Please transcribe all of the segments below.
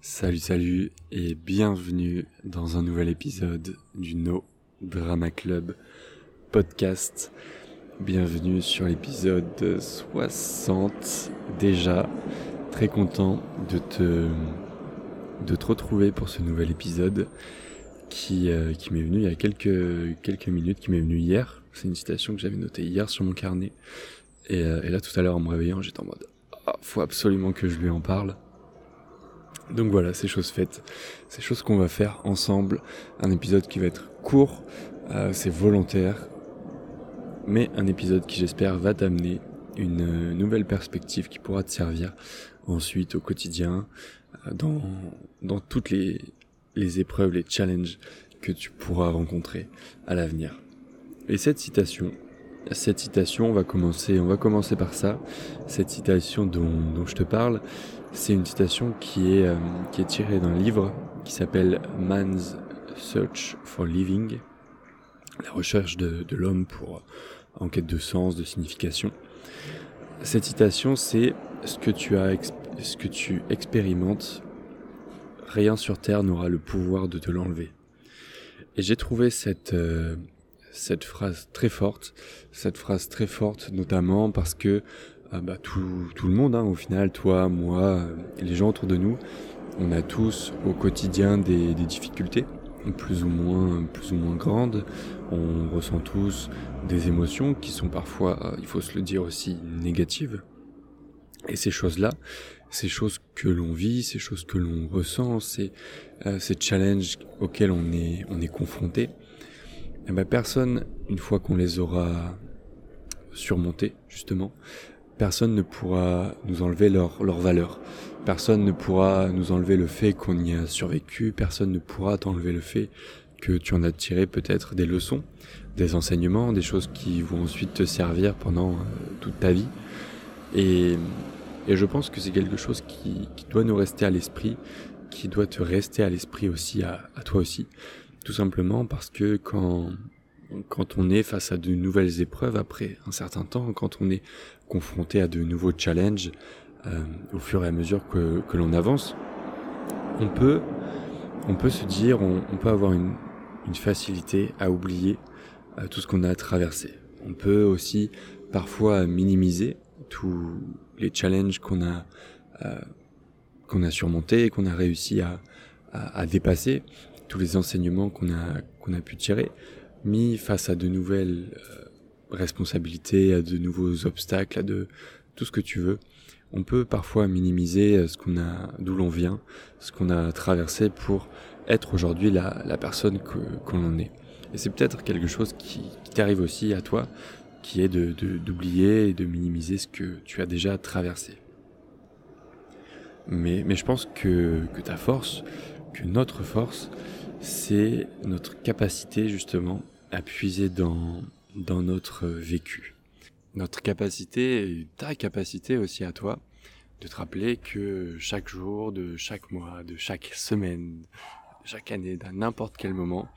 Salut, salut et bienvenue dans un nouvel épisode du No Drama Club podcast. Bienvenue sur l'épisode 60 déjà. Très content de te, retrouver pour ce nouvel épisode qui, euh, m'est venu il y a quelques, minutes, qui m'est venu hier. C'est une citation que j'avais notée hier sur mon carnet. Et, euh, là tout à l'heure en me réveillant j'étais en mode ah, faut absolument que je lui en parle. Donc voilà, c'est chose faite. C'est chose qu'on va faire ensemble. Un épisode qui va être court, euh, c'est volontaire, mais un épisode qui j'espère va t'amener une euh, nouvelle perspective qui pourra te servir ensuite au quotidien, euh, dans, dans toutes les, les épreuves, les challenges que tu pourras rencontrer à l'avenir. Et cette citation, cette citation, on va commencer, on va commencer par ça. Cette citation dont, dont je te parle, c'est une citation qui est, euh, qui est tirée d'un livre qui s'appelle Man's Search for Living, la recherche de, de l'homme pour euh, en quête de sens, de signification. Cette citation, c'est ce que tu ce que tu expérimentes, rien sur terre n'aura le pouvoir de te l'enlever. Et j'ai trouvé cette euh, cette phrase très forte, cette phrase très forte notamment parce que ah bah, tout, tout, le monde, hein, au final, toi, moi, les gens autour de nous, on a tous au quotidien des, des, difficultés, plus ou moins, plus ou moins grandes. On ressent tous des émotions qui sont parfois, euh, il faut se le dire aussi, négatives. Et ces choses-là, ces choses que l'on vit, ces choses que l'on ressent, ces, euh, ces challenges auxquels on est, on est confronté, eh ben personne, une fois qu'on les aura surmontés, justement, personne ne pourra nous enlever leur, leur valeur. Personne ne pourra nous enlever le fait qu'on y a survécu. Personne ne pourra t'enlever le fait que tu en as tiré peut-être des leçons, des enseignements, des choses qui vont ensuite te servir pendant euh, toute ta vie. Et, et je pense que c'est quelque chose qui, qui, doit nous rester à l'esprit, qui doit te rester à l'esprit aussi, à, à toi aussi. Tout simplement parce que quand, quand on est face à de nouvelles épreuves après un certain temps, quand on est confronté à de nouveaux challenges euh, au fur et à mesure que, l'on avance, on peut, on peut se dire, on, peut avoir une, facilité à oublier euh, tout ce qu'on a traversé. On peut aussi parfois minimiser tous les challenges qu'on a, euh, qu'on a surmontés, qu'on a réussi à, dépasser, tous les enseignements qu'on a pu tirer, mis face à de nouvelles euh, responsabilités, à de nouveaux obstacles, à tout ce que tu veux. On peut parfois minimiser euh, ce qu'on a, d'où l'on vient, ce qu'on a traversé pour être aujourd'hui la, personne que, qu'on en est. Et c'est peut-être quelque chose qui, t'arrive aussi à toi, qui est d'oublier et de minimiser ce que tu as déjà traversé. Mais, je pense que ta force, que notre force, c'est notre capacité justement à puiser dans, dans notre vécu. Notre capacité, ta capacité aussi à toi, de te rappeler que chaque jour, de chaque mois, de chaque semaine, chaque année, d'à n'importe quel moment,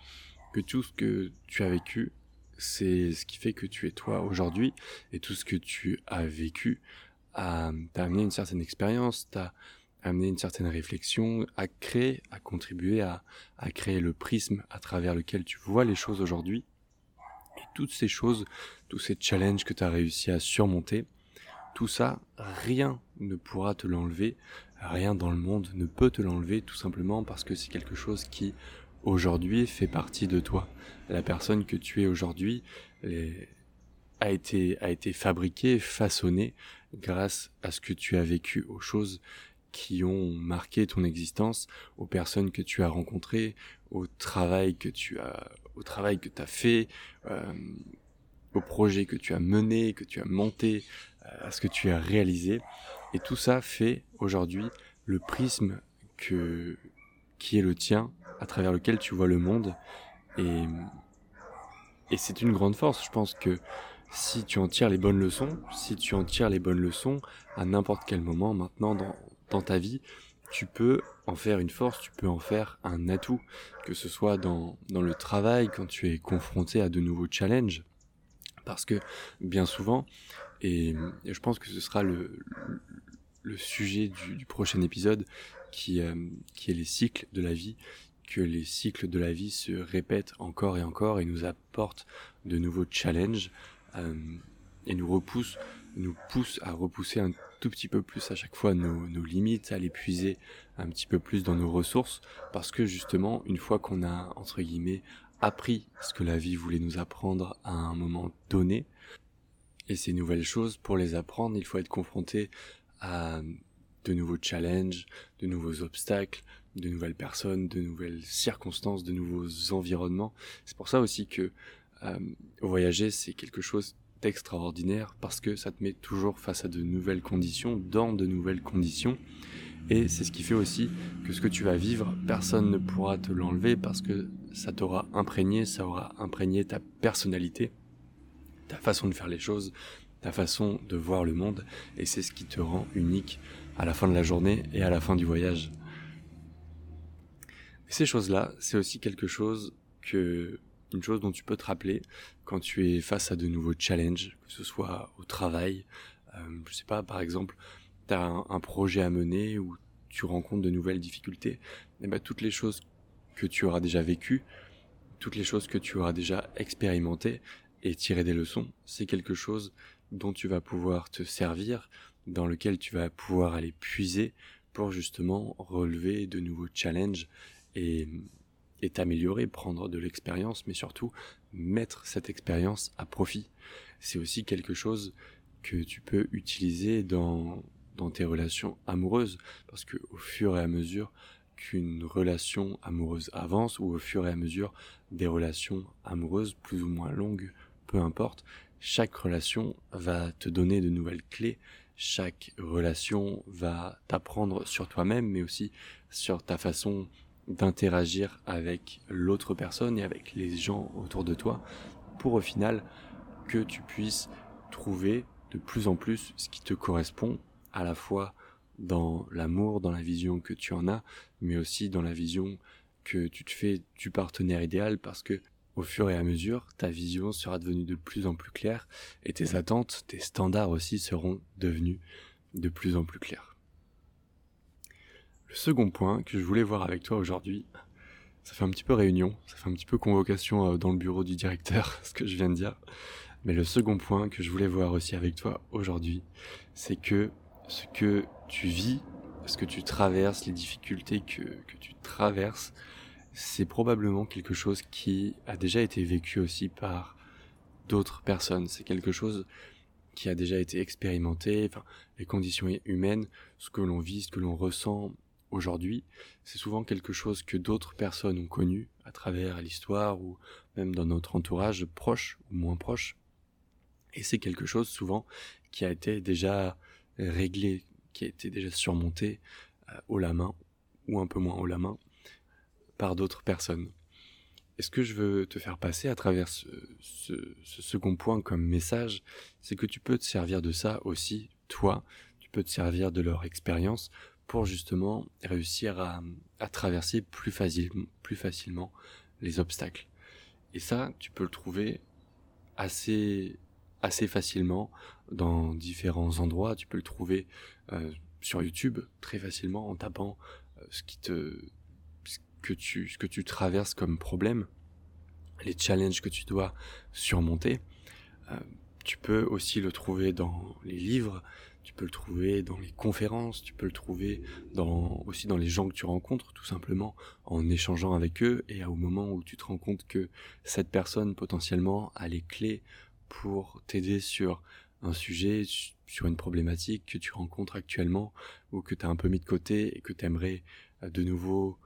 que tout ce que tu as vécu, c'est ce qui fait que tu es toi aujourd'hui, et tout ce que tu as vécu t'a amené une certaine expérience, t'a amené une certaine réflexion, à créer, à contribuer à, créer le prisme à travers lequel tu vois les choses aujourd'hui, toutes ces choses, tous ces challenges que tu as réussi à surmonter, tout ça, rien ne pourra te l'enlever, rien dans le monde ne peut te l'enlever tout simplement parce que c'est quelque chose qui aujourd'hui fait partie de toi. La personne que tu es aujourd'hui a été, a été fabriquée, façonnée grâce à ce que tu as vécu, aux choses qui ont marqué ton existence, aux personnes que tu as rencontrées, au travail que tu as, au travail que as fait, euh, au projet que tu as mené, que tu as monté, euh, à ce que tu as réalisé. Et tout ça fait aujourd'hui le prisme que, qui est le tien, à travers lequel tu vois le monde. Et, et c'est une grande force. Je pense que si tu en tires les bonnes leçons, si tu en tires les bonnes leçons à n'importe quel moment maintenant dans, dans ta vie, tu peux en faire une force, tu peux en faire un atout, que ce soit dans, dans le travail, quand tu es confronté à de nouveaux challenges. Parce que bien souvent, et, je pense que ce sera le, le sujet du, du, prochain épisode, qui, euh, qui est les cycles de la vie, que les cycles de la vie se répètent encore et encore et nous apportent de nouveaux challenges euh, et nous repoussent, nous poussent à repousser un tout petit peu plus à chaque fois nos, limites, à l'épuiser un petit peu plus dans nos ressources, parce que justement, une fois qu'on a, entre guillemets, appris ce que la vie voulait nous apprendre à un moment donné, et ces nouvelles choses, pour les apprendre, il faut être confronté à de nouveaux challenges, de nouveaux obstacles, de nouvelles personnes, de nouvelles circonstances, de nouveaux environnements. C'est pour ça aussi que euh, voyager, c'est quelque chose d'extraordinaire parce que ça te met toujours face à de nouvelles conditions, dans de nouvelles conditions. Et c'est ce qui fait aussi que ce que tu vas vivre, personne ne pourra te l'enlever parce que ça t'aura imprégné, ça aura imprégné ta personnalité, ta façon de faire les choses, ta façon de voir le monde. Et c'est ce qui te rend unique à la fin de la journée et à la fin du voyage. Ces choses-là, c'est aussi quelque chose que, une chose dont tu peux te rappeler quand tu es face à de nouveaux challenges, que ce soit au travail, euh, je sais pas, par exemple, tu as un, projet à mener ou tu rencontres de nouvelles difficultés, et eh ben toutes les choses que tu auras déjà vécues, toutes les choses que tu auras déjà expérimentées et tiré des leçons, c'est quelque chose dont tu vas pouvoir te servir, dans lequel tu vas pouvoir aller puiser pour justement relever de nouveaux challenges et, t'améliorer, prendre de l'expérience, mais surtout mettre cette expérience à profit. C'est aussi quelque chose que tu peux utiliser dans, dans tes relations amoureuses, parce que au fur et à mesure qu'une relation amoureuse avance, ou au fur et à mesure des relations amoureuses plus ou moins longues, peu importe, chaque relation va te donner de nouvelles clés, chaque relation va t'apprendre sur toi-même, mais aussi sur ta façon d'interagir avec l'autre personne et avec les gens autour de toi, pour au final que tu puisses trouver de plus en plus ce qui te correspond, à la fois dans l'amour, dans la vision que tu en as, mais aussi dans la vision que tu te fais du partenaire idéal, parce que au fur et à mesure, ta vision sera devenue de plus en plus claire et tes attentes, tes standards aussi seront devenus de plus en plus clairs. Le second point que je voulais voir avec toi aujourd'hui, ça fait un petit peu réunion, ça fait un petit peu convocation euh, dans le bureau du directeur, ce que je viens de dire. Mais le second point que je voulais voir aussi avec toi aujourd'hui, c'est que ce que tu vis, ce que tu traverses, les difficultés que, que tu traverses, c'est probablement quelque chose qui a déjà été vécu aussi par d'autres personnes. C'est quelque chose qui a déjà été expérimenté, les conditions humaines, ce que l'on vit, ce que l'on ressent aujourd'hui, c'est souvent quelque chose que d'autres personnes ont connu à travers l'histoire ou même dans notre entourage proche ou moins proche. Et c'est quelque chose souvent qui a été déjà réglé, qui a été déjà surmonté euh, haut la main ou un peu moins haut la main par d'autres personnes. Et ce que je veux te faire passer à travers ce, second point comme message, c'est que tu peux te servir de ça aussi, toi, tu peux te servir de leur expérience pour justement réussir à, traverser plus, facilement les obstacles. Et ça, tu peux le trouver assez, facilement dans différents endroits. Tu peux le trouver euh, sur YouTube très facilement en tapant euh, ce qui te que tu, ce que tu traverses comme problème, les challenges que tu dois surmonter. Euh, tu peux aussi le trouver dans les livres, tu peux le trouver dans les conférences, tu peux le trouver aussi dans les gens que tu rencontres, tout simplement en échangeant avec eux. Et au moment où tu te rends compte que cette personne potentiellement a les clés pour t'aider sur un sujet, sur une problématique que tu rencontres actuellement ou que tu as un peu mis de côté et que tu aimerais euh, de nouveau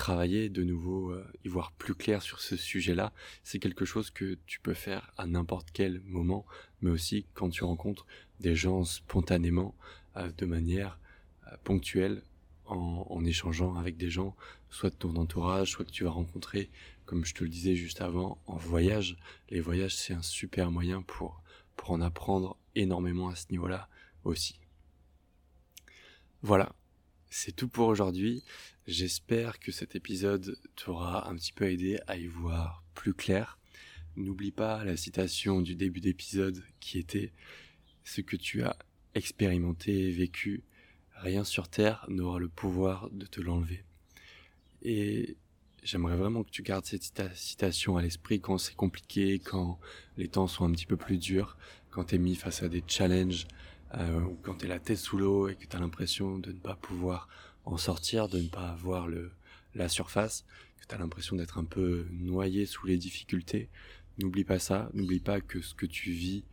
travailler de nouveau, euh, y voir plus clair sur ce sujet-là, c'est quelque chose que tu peux faire à n'importe quel moment, mais aussi quand tu rencontres des gens spontanément, euh, de manière euh, ponctuelle, en, en, échangeant avec des gens, soit de ton entourage, soit que tu vas rencontrer, comme je te le disais juste avant, en voyage. Les voyages, c'est un super moyen pour, pour en apprendre énormément à ce niveau-là aussi. Voilà, c'est tout pour aujourd'hui. J'espère que cet épisode t'aura un petit peu aidé à y voir plus clair. N'oublie pas la citation du début d'épisode qui était ce que tu as expérimenté, vécu, rien sur Terre n'aura le pouvoir de te l'enlever. Et j'aimerais vraiment que tu gardes cette citation à l'esprit quand c'est compliqué, quand les temps sont un petit peu plus durs, quand tu es mis face à des challenges, euh, ou quand tu es la tête sous l'eau et que tu as l'impression de ne pas pouvoir en sortir, de ne pas avoir le, la surface, que tu as l'impression d'être un peu noyé sous les difficultés. N'oublie pas ça, n'oublie pas que ce que tu vis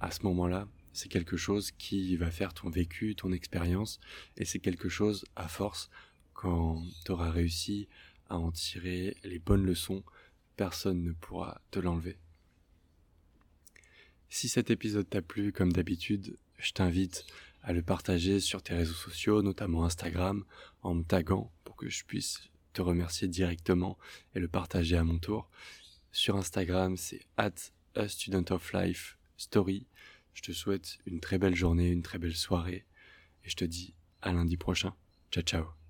à ce moment-là, c'est quelque chose qui va faire ton vécu, ton expérience, et c'est quelque chose, à force, quand tu auras réussi à en tirer les bonnes leçons, personne ne pourra te l'enlever. Si cet épisode t'a plu, comme d'habitude, je t'invite à le partager sur tes réseaux sociaux, notamment Instagram, en me taguant pour que je puisse te remercier directement et le partager à mon tour. Sur Instagram, c'est at a student of life story. Je te souhaite une très belle journée, une très belle soirée et je te dis à lundi prochain. Ciao ciao